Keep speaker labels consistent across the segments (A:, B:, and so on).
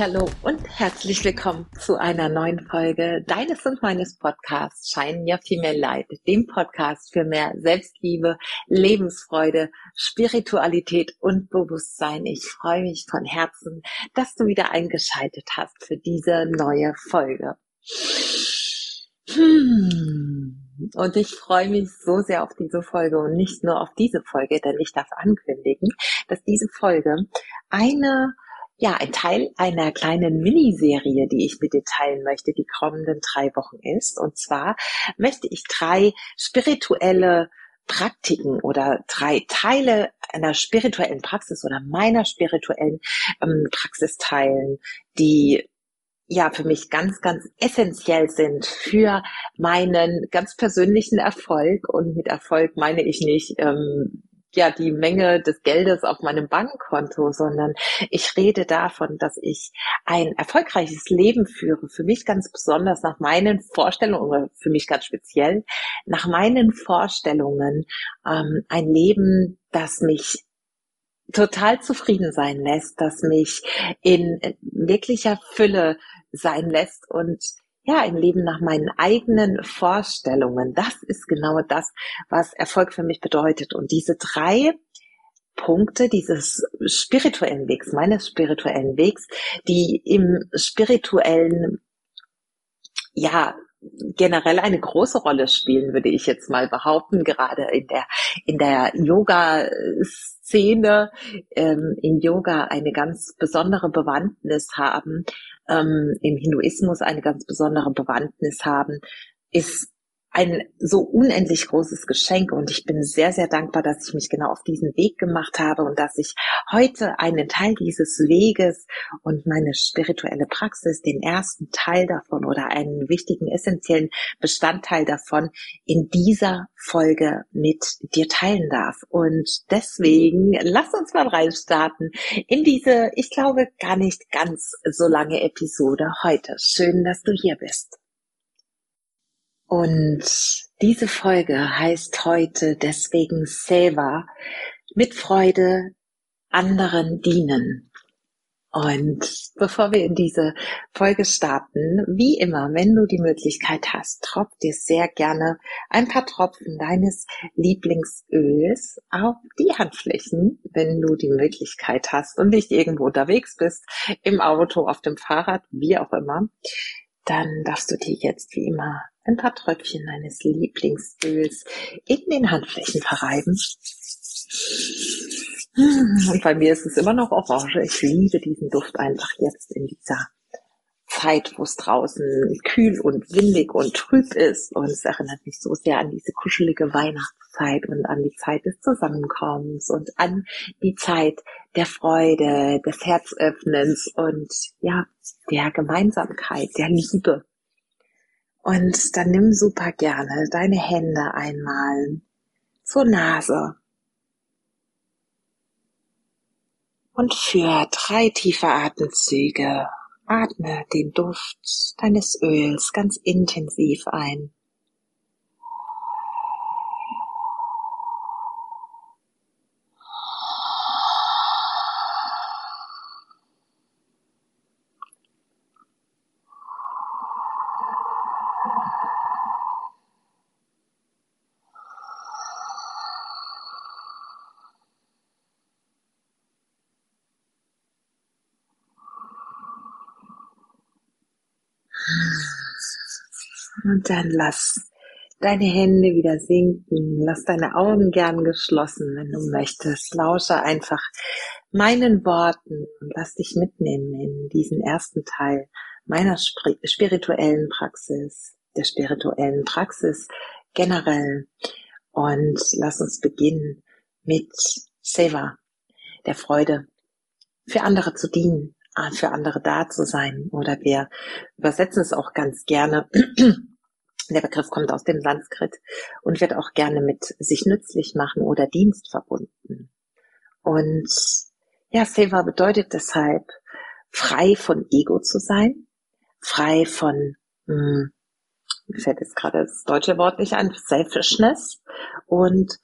A: Hallo und herzlich willkommen zu einer neuen Folge deines und meines Podcasts Shine Your Female Light, dem Podcast für mehr Selbstliebe, Lebensfreude, Spiritualität und Bewusstsein. Ich freue mich von Herzen, dass du wieder eingeschaltet hast für diese neue Folge. Hmm. Und ich freue mich so sehr auf diese Folge und nicht nur auf diese Folge, denn ich darf ankündigen, dass diese Folge eine ja, ein Teil einer kleinen Miniserie, die ich mit dir teilen möchte, die kommenden drei Wochen ist. Und zwar möchte ich drei spirituelle Praktiken oder drei Teile einer spirituellen Praxis oder meiner spirituellen ähm, Praxis teilen, die ja für mich ganz, ganz essentiell sind für meinen ganz persönlichen Erfolg. Und mit Erfolg meine ich nicht ähm, ja die Menge des Geldes auf meinem Bankkonto, sondern ich rede davon, dass ich ein erfolgreiches Leben führe, für mich ganz besonders nach meinen Vorstellungen oder für mich ganz speziell nach meinen Vorstellungen ähm, ein Leben, das mich total zufrieden sein lässt, das mich in wirklicher Fülle sein lässt und ja, ein Leben nach meinen eigenen Vorstellungen. Das ist genau das, was Erfolg für mich bedeutet. Und diese drei Punkte dieses spirituellen Wegs, meines spirituellen Wegs, die im spirituellen, ja, generell eine große Rolle spielen, würde ich jetzt mal behaupten, gerade in der, in der Yoga-Szene, ähm, in Yoga eine ganz besondere Bewandtnis haben, ähm, im Hinduismus eine ganz besondere Bewandtnis haben, ist ein so unendlich großes Geschenk und ich bin sehr, sehr dankbar, dass ich mich genau auf diesen Weg gemacht habe und dass ich heute einen Teil dieses Weges und meine spirituelle Praxis, den ersten Teil davon oder einen wichtigen, essentiellen Bestandteil davon in dieser Folge mit dir teilen darf. Und deswegen lass uns mal reinstarten in diese, ich glaube, gar nicht ganz so lange Episode heute. Schön, dass du hier bist. Und diese Folge heißt heute deswegen Seva, mit Freude anderen dienen. Und bevor wir in diese Folge starten, wie immer, wenn du die Möglichkeit hast, tropf dir sehr gerne ein paar Tropfen deines Lieblingsöls auf die Handflächen, wenn du die Möglichkeit hast und nicht irgendwo unterwegs bist, im Auto, auf dem Fahrrad, wie auch immer, dann darfst du dir jetzt wie immer ein paar Tröpfchen deines Lieblingsöls in den Handflächen verreiben. Und bei mir ist es immer noch Orange. Ich liebe diesen Duft einfach jetzt in dieser Zeit, wo es draußen kühl und windig und trüb ist. Und es erinnert mich so sehr an diese kuschelige Weihnachtszeit und an die Zeit des Zusammenkommens und an die Zeit der Freude, des Herzöffnens und ja, der Gemeinsamkeit, der Liebe. Und dann nimm super gerne deine Hände einmal zur Nase. Und für drei tiefe Atemzüge atme den Duft deines Öls ganz intensiv ein. Und dann lass deine Hände wieder sinken. Lass deine Augen gern geschlossen, wenn du möchtest. Lausche einfach meinen Worten und lass dich mitnehmen in diesen ersten Teil meiner spirituellen Praxis, der spirituellen Praxis generell. Und lass uns beginnen mit Seva, der Freude, für andere zu dienen, für andere da zu sein. Oder wir übersetzen es auch ganz gerne der Begriff kommt aus dem Sanskrit und wird auch gerne mit sich nützlich machen oder Dienst verbunden. Und ja, Seva bedeutet deshalb, frei von Ego zu sein, frei von, hm, mir fällt jetzt gerade das deutsche Wort nicht ein, Selfishness und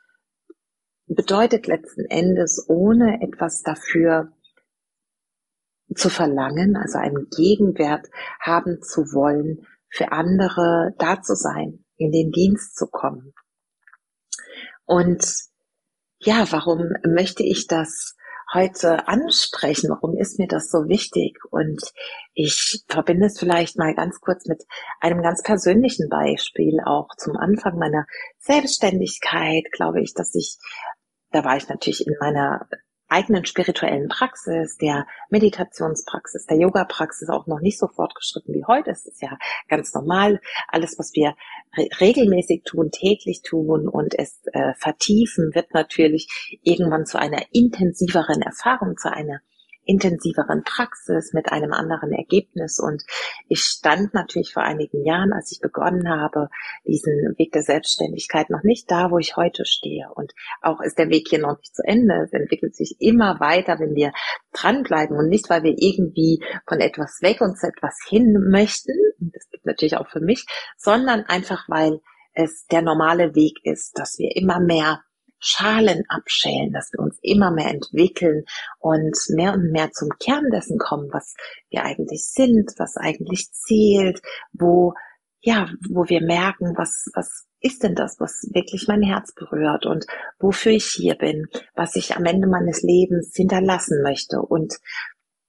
A: bedeutet letzten Endes, ohne etwas dafür zu verlangen, also einen Gegenwert haben zu wollen, für andere da zu sein, in den Dienst zu kommen. Und ja, warum möchte ich das heute ansprechen? Warum ist mir das so wichtig? Und ich verbinde es vielleicht mal ganz kurz mit einem ganz persönlichen Beispiel. Auch zum Anfang meiner Selbstständigkeit glaube ich, dass ich, da war ich natürlich in meiner eigenen spirituellen Praxis, der Meditationspraxis, der Yoga-Praxis auch noch nicht so fortgeschritten wie heute. Es ist ja ganz normal. Alles, was wir re regelmäßig tun, täglich tun und es äh, vertiefen, wird natürlich irgendwann zu einer intensiveren Erfahrung, zu einer intensiveren Praxis mit einem anderen Ergebnis. Und ich stand natürlich vor einigen Jahren, als ich begonnen habe, diesen Weg der Selbstständigkeit noch nicht da, wo ich heute stehe. Und auch ist der Weg hier noch nicht zu Ende. Es entwickelt sich immer weiter, wenn wir dranbleiben und nicht, weil wir irgendwie von etwas weg zu etwas hin möchten. Und das gibt natürlich auch für mich, sondern einfach, weil es der normale Weg ist, dass wir immer mehr Schalen abschälen, dass wir uns immer mehr entwickeln und mehr und mehr zum Kern dessen kommen, was wir eigentlich sind, was eigentlich zählt, wo, ja, wo wir merken, was, was ist denn das, was wirklich mein Herz berührt und wofür ich hier bin, was ich am Ende meines Lebens hinterlassen möchte. Und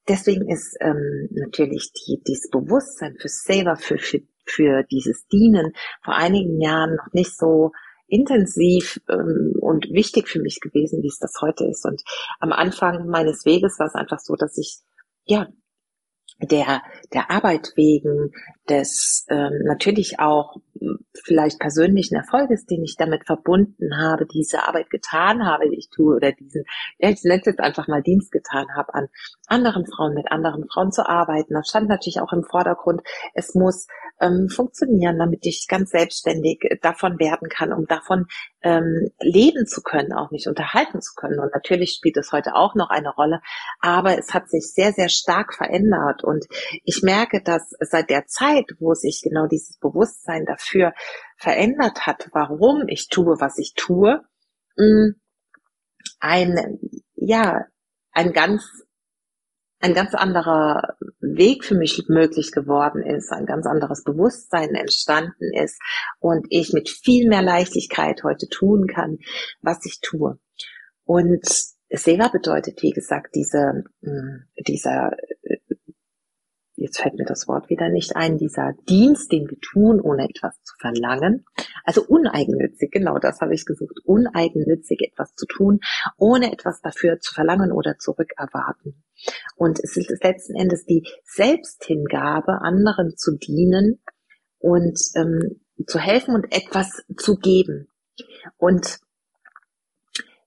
A: Deswegen ist ähm, natürlich die, dieses Bewusstsein für selber, für, für, für dieses Dienen vor einigen Jahren noch nicht so intensiv ähm, und wichtig für mich gewesen, wie es das heute ist. Und am Anfang meines Weges war es einfach so, dass ich ja der der Arbeit wegen des ähm, natürlich auch vielleicht persönlichen Erfolges, den ich damit verbunden habe, diese Arbeit getan habe, die ich tue oder diesen, ja, ich nenne jetzt einfach mal Dienst getan habe, an anderen Frauen, mit anderen Frauen zu arbeiten. Das stand natürlich auch im Vordergrund. Es muss ähm, funktionieren, damit ich ganz selbstständig davon werden kann, um davon ähm, leben zu können, auch mich unterhalten zu können. Und natürlich spielt es heute auch noch eine Rolle, aber es hat sich sehr, sehr stark verändert. Und ich merke, dass seit der Zeit, wo sich genau dieses Bewusstsein dafür verändert hat, warum ich tue, was ich tue, mm, ein, ja, ein ganz ein ganz anderer Weg für mich möglich geworden ist, ein ganz anderes Bewusstsein entstanden ist und ich mit viel mehr Leichtigkeit heute tun kann, was ich tue. Und Seva bedeutet, wie gesagt, diese, mm, dieser jetzt fällt mir das Wort wieder nicht ein, dieser Dienst, den wir tun, ohne etwas zu verlangen. Also uneigennützig, genau das habe ich gesucht, uneigennützig etwas zu tun, ohne etwas dafür zu verlangen oder zurückerwarten. Und es ist letzten Endes die Selbsthingabe, anderen zu dienen und ähm, zu helfen und etwas zu geben. Und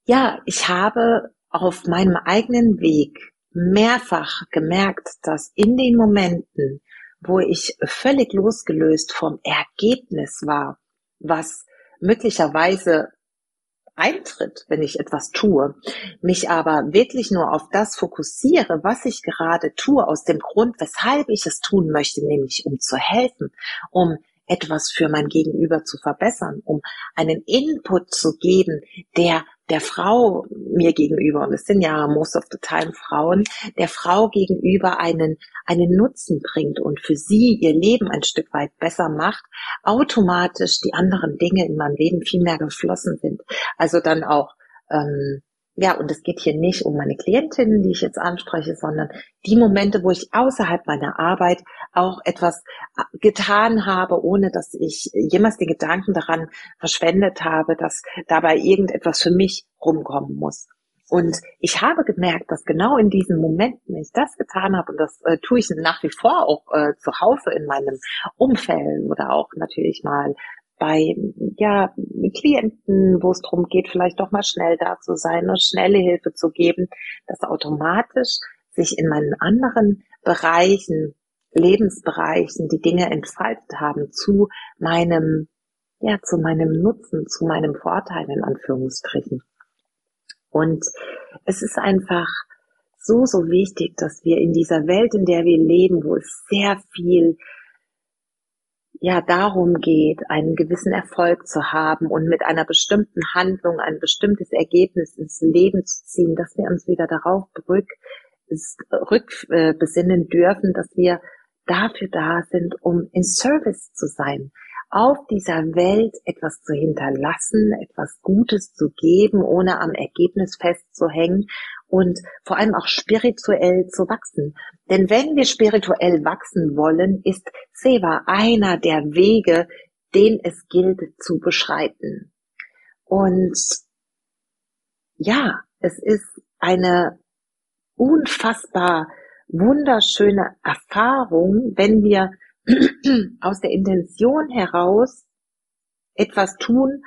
A: ja, ich habe auf meinem eigenen Weg mehrfach gemerkt, dass in den Momenten, wo ich völlig losgelöst vom Ergebnis war, was möglicherweise eintritt, wenn ich etwas tue, mich aber wirklich nur auf das fokussiere, was ich gerade tue, aus dem Grund, weshalb ich es tun möchte, nämlich um zu helfen, um etwas für mein Gegenüber zu verbessern, um einen Input zu geben, der der Frau mir gegenüber, und es sind ja most of the time Frauen, der Frau gegenüber einen, einen Nutzen bringt und für sie ihr Leben ein Stück weit besser macht, automatisch die anderen Dinge in meinem Leben viel mehr geflossen sind. Also dann auch ähm, ja, und es geht hier nicht um meine Klientinnen, die ich jetzt anspreche, sondern die Momente, wo ich außerhalb meiner Arbeit auch etwas äh, getan habe, ohne dass ich jemals den Gedanken daran verschwendet habe, dass dabei irgendetwas für mich rumkommen muss. Und ich habe gemerkt, dass genau in diesen Momenten, ich das getan habe, und das äh, tue ich nach wie vor auch äh, zu Hause in meinem Umfeld oder auch natürlich mal bei ja, Klienten, wo es darum geht, vielleicht doch mal schnell da zu sein und schnelle Hilfe zu geben, dass automatisch sich in meinen anderen Bereichen, Lebensbereichen die Dinge entfaltet haben zu meinem, ja, zu meinem Nutzen, zu meinem Vorteil in Anführungsstrichen. Und es ist einfach so, so wichtig, dass wir in dieser Welt, in der wir leben, wo es sehr viel ja darum geht, einen gewissen Erfolg zu haben und mit einer bestimmten Handlung ein bestimmtes Ergebnis ins Leben zu ziehen, dass wir uns wieder darauf rückbesinnen dürfen, dass wir dafür da sind, um in Service zu sein, auf dieser Welt etwas zu hinterlassen, etwas Gutes zu geben, ohne am Ergebnis festzuhängen und vor allem auch spirituell zu wachsen. Denn wenn wir spirituell wachsen wollen, ist Seva einer der Wege, den es gilt zu beschreiten. Und ja, es ist eine unfassbar wunderschöne Erfahrung, wenn wir aus der Intention heraus etwas tun,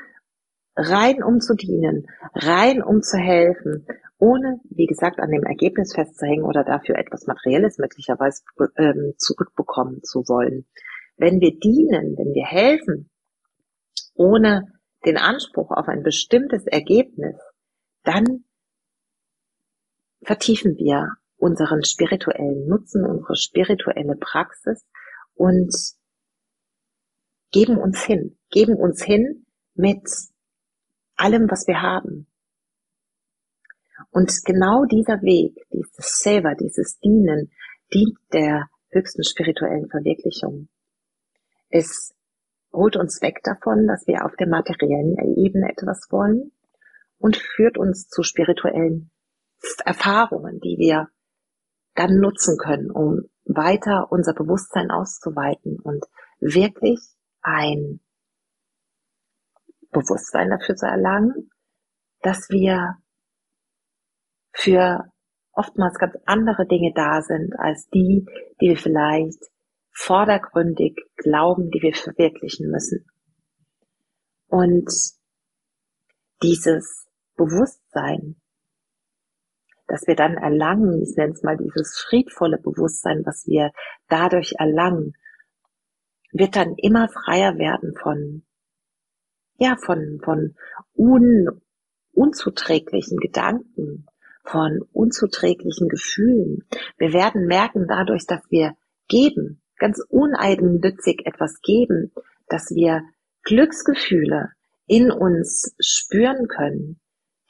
A: rein um zu dienen, rein um zu helfen, ohne, wie gesagt, an dem Ergebnis festzuhängen oder dafür etwas Materielles möglicherweise ähm, zurückbekommen zu wollen. Wenn wir dienen, wenn wir helfen, ohne den Anspruch auf ein bestimmtes Ergebnis, dann vertiefen wir unseren spirituellen Nutzen, unsere spirituelle Praxis und geben uns hin, geben uns hin mit allem, was wir haben. Und genau dieser Weg, dieses Selber, dieses Dienen, dient der höchsten spirituellen Verwirklichung. Es holt uns weg davon, dass wir auf der materiellen Ebene etwas wollen und führt uns zu spirituellen Erfahrungen, die wir dann nutzen können, um weiter unser Bewusstsein auszuweiten und wirklich ein Bewusstsein dafür zu erlangen, dass wir für oftmals ganz andere Dinge da sind als die, die wir vielleicht vordergründig glauben, die wir verwirklichen müssen. Und dieses Bewusstsein, dass wir dann erlangen, ich nenne es mal dieses friedvolle Bewusstsein, was wir dadurch erlangen, wird dann immer freier werden von, ja, von, von un, unzuträglichen Gedanken, von unzuträglichen Gefühlen. Wir werden merken dadurch, dass wir geben, ganz uneigennützig etwas geben, dass wir Glücksgefühle in uns spüren können,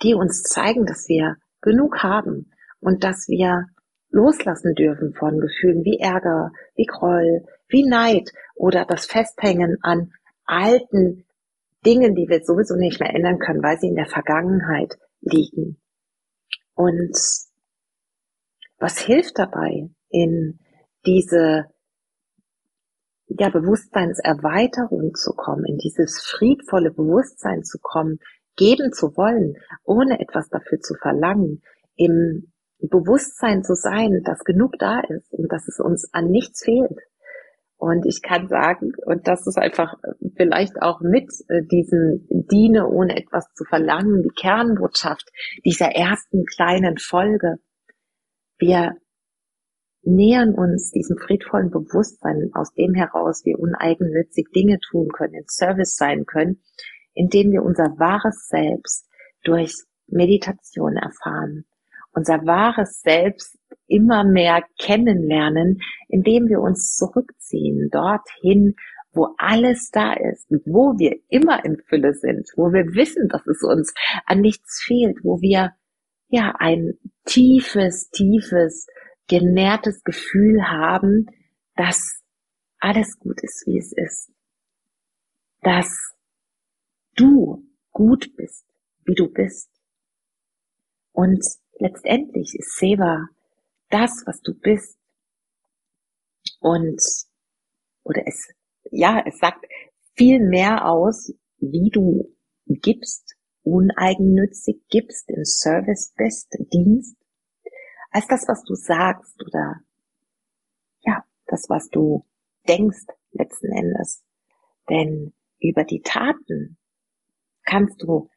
A: die uns zeigen, dass wir genug haben und dass wir loslassen dürfen von Gefühlen wie Ärger, wie Groll, wie Neid oder das Festhängen an alten Dingen, die wir sowieso nicht mehr ändern können, weil sie in der Vergangenheit liegen. Und was hilft dabei, in diese ja, Bewusstseinserweiterung zu kommen, in dieses friedvolle Bewusstsein zu kommen, geben zu wollen, ohne etwas dafür zu verlangen, im Bewusstsein zu sein, dass genug da ist und dass es uns an nichts fehlt. Und ich kann sagen, und das ist einfach vielleicht auch mit äh, diesem Diene, ohne etwas zu verlangen, die Kernbotschaft dieser ersten kleinen Folge. Wir nähern uns diesem friedvollen Bewusstsein, aus dem heraus wir uneigennützig Dinge tun können, in Service sein können, indem wir unser wahres Selbst durch Meditation erfahren, unser wahres Selbst immer mehr kennenlernen, indem wir uns zurückziehen dorthin, wo alles da ist, wo wir immer in Fülle sind, wo wir wissen, dass es uns an nichts fehlt, wo wir ja ein tiefes, tiefes, genährtes Gefühl haben, dass alles gut ist, wie es ist, dass du gut bist, wie du bist. Und letztendlich ist Seva das, was du bist. Und, oder es, ja, es sagt viel mehr aus, wie du gibst, uneigennützig gibst, im Service bist, Dienst, als das, was du sagst oder, ja, das, was du denkst letzten Endes. Denn über die Taten kannst du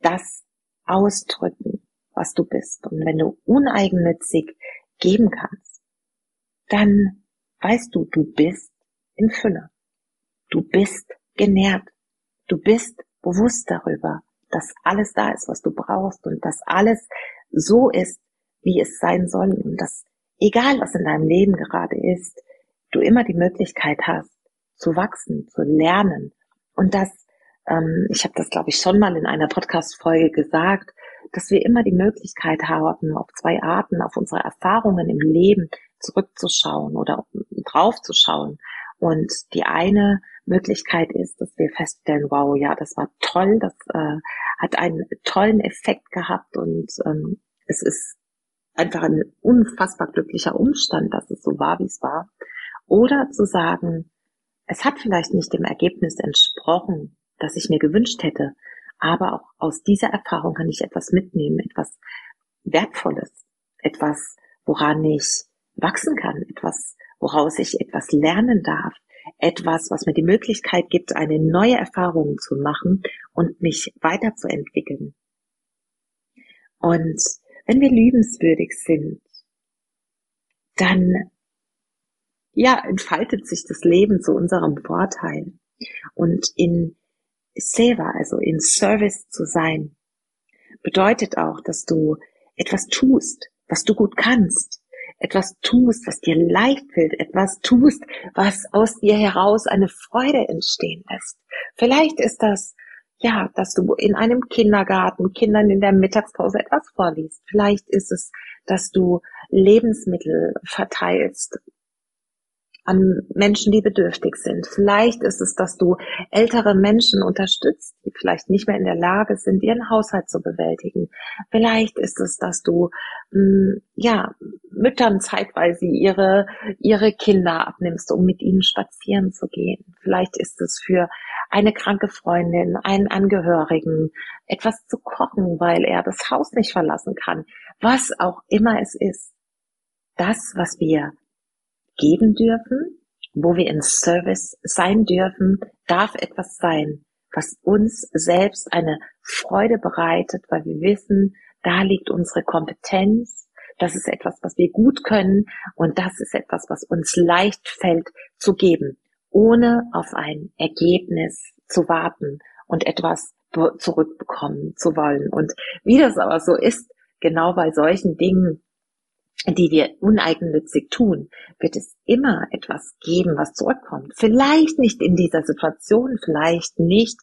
A: das ausdrücken, was du bist. Und wenn du uneigennützig geben kannst, dann weißt du, du bist in Fülle. Du bist genährt. Du bist bewusst darüber, dass alles da ist, was du brauchst und dass alles so ist, wie es sein soll und dass egal was in deinem Leben gerade ist, du immer die Möglichkeit hast, zu wachsen, zu lernen und dass ähm, ich habe das, glaube ich, schon mal in einer Podcast-Folge gesagt, dass wir immer die Möglichkeit haben, auf zwei Arten, auf unsere Erfahrungen im Leben zurückzuschauen oder draufzuschauen. Und die eine Möglichkeit ist, dass wir feststellen, wow, ja, das war toll, das äh, hat einen tollen Effekt gehabt und ähm, es ist einfach ein unfassbar glücklicher Umstand, dass es so war, wie es war. Oder zu sagen, es hat vielleicht nicht dem Ergebnis entsprochen, das ich mir gewünscht hätte, aber auch aus dieser Erfahrung kann ich etwas mitnehmen, etwas Wertvolles, etwas, woran ich wachsen kann, etwas, woraus ich etwas lernen darf, etwas, was mir die Möglichkeit gibt, eine neue Erfahrung zu machen und mich weiterzuentwickeln. Und wenn wir liebenswürdig sind, dann ja, entfaltet sich das Leben zu unserem Vorteil. Und in Seva, also in Service zu sein, bedeutet auch, dass du etwas tust, was du gut kannst, etwas tust, was dir leicht fällt, etwas tust, was aus dir heraus eine Freude entstehen lässt. Vielleicht ist das ja, dass du in einem Kindergarten Kindern in der Mittagspause etwas vorliest. Vielleicht ist es, dass du Lebensmittel verteilst an Menschen, die bedürftig sind. Vielleicht ist es, dass du ältere Menschen unterstützt, die vielleicht nicht mehr in der Lage sind, ihren Haushalt zu bewältigen. Vielleicht ist es, dass du mh, mm, ja Müttern zeitweise ihre ihre Kinder abnimmst, um mit ihnen spazieren zu gehen. Vielleicht ist es für eine kranke Freundin, einen Angehörigen etwas zu kochen, weil er das Haus nicht verlassen kann. Was auch immer es ist. Das, was wir geben dürfen, wo wir in Service sein dürfen, darf etwas sein, was uns selbst eine Freude bereitet, weil wir wissen, da liegt unsere Kompetenz, das ist etwas, was wir gut können und das ist etwas, was uns leicht fällt zu geben, ohne auf ein Ergebnis zu warten und etwas zurückbekommen zu wollen. Und wie das aber so ist, genau bei solchen Dingen die wir uneigennützig tun, wird es immer etwas geben, was zurückkommt. Vielleicht nicht in dieser Situation, vielleicht nicht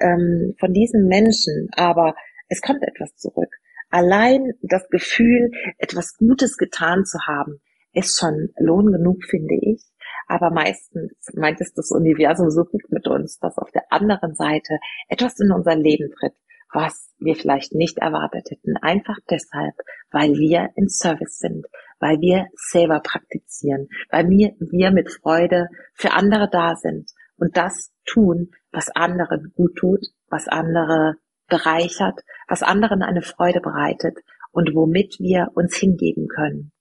A: ähm, von diesen Menschen, aber es kommt etwas zurück. Allein das Gefühl, etwas Gutes getan zu haben, ist schon Lohn genug, finde ich. Aber meistens meint es das Universum so gut mit uns, dass auf der anderen Seite etwas in unser Leben tritt, was wir vielleicht nicht erwartet hätten. Einfach deshalb, weil wir in Service sind, weil wir selber praktizieren, weil wir, wir mit Freude für andere da sind und das tun, was anderen gut tut, was andere bereichert, was anderen eine Freude bereitet und womit wir uns hingeben können.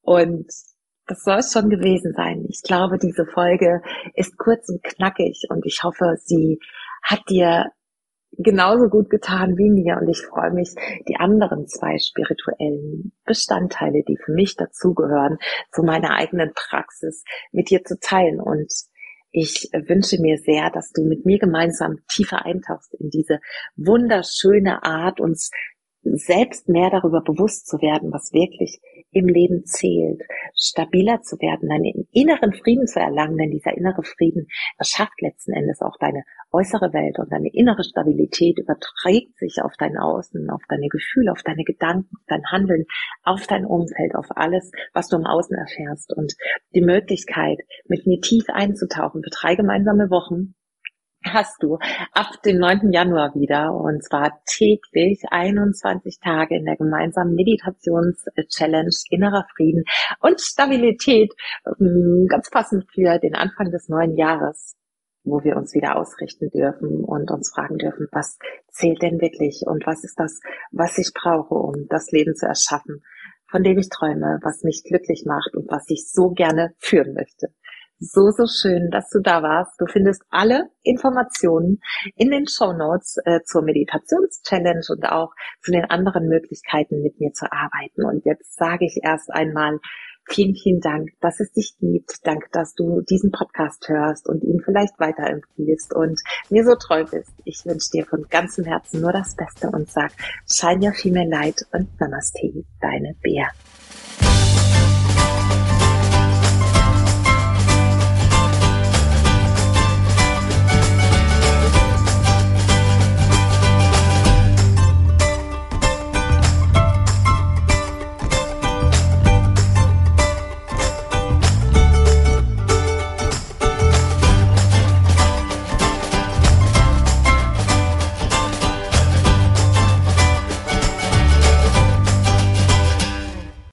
A: Und das soll es schon gewesen sein. Ich glaube, diese Folge ist kurz und knackig und ich hoffe, sie hat dir genauso gut getan wie mir. Und ich freue mich, die anderen zwei spirituellen Bestandteile, die für mich dazugehören, zu meiner eigenen Praxis mit dir zu teilen. Und ich wünsche mir sehr, dass du mit mir gemeinsam tiefer eintauchst in diese wunderschöne Art, uns selbst mehr darüber bewusst zu werden, was wirklich im Leben zählt, stabiler zu werden, einen inneren Frieden zu erlangen, denn dieser innere Frieden erschafft letzten Endes auch deine äußere Welt und deine innere Stabilität überträgt sich auf dein Außen, auf deine Gefühle, auf deine Gedanken, auf dein Handeln, auf dein Umfeld, auf alles, was du im Außen erfährst. Und die Möglichkeit, mit mir tief einzutauchen für drei gemeinsame Wochen, hast du ab dem 9. Januar wieder und zwar täglich 21 Tage in der gemeinsamen Meditations-Challenge Innerer Frieden und Stabilität, ähm, ganz passend für den Anfang des neuen Jahres wo wir uns wieder ausrichten dürfen und uns fragen dürfen, was zählt denn wirklich und was ist das, was ich brauche, um das Leben zu erschaffen, von dem ich träume, was mich glücklich macht und was ich so gerne führen möchte so, so schön, dass du da warst. Du findest alle Informationen in den Show Notes äh, zur Meditationschallenge und auch zu den anderen Möglichkeiten, mit mir zu arbeiten. Und jetzt sage ich erst einmal vielen, vielen Dank, dass es dich gibt. Danke, dass du diesen Podcast hörst und ihn vielleicht weiterempfiehlst und mir so treu bist. Ich wünsche dir von ganzem Herzen nur das Beste und sag, shine your female light und Namaste, deine Bär.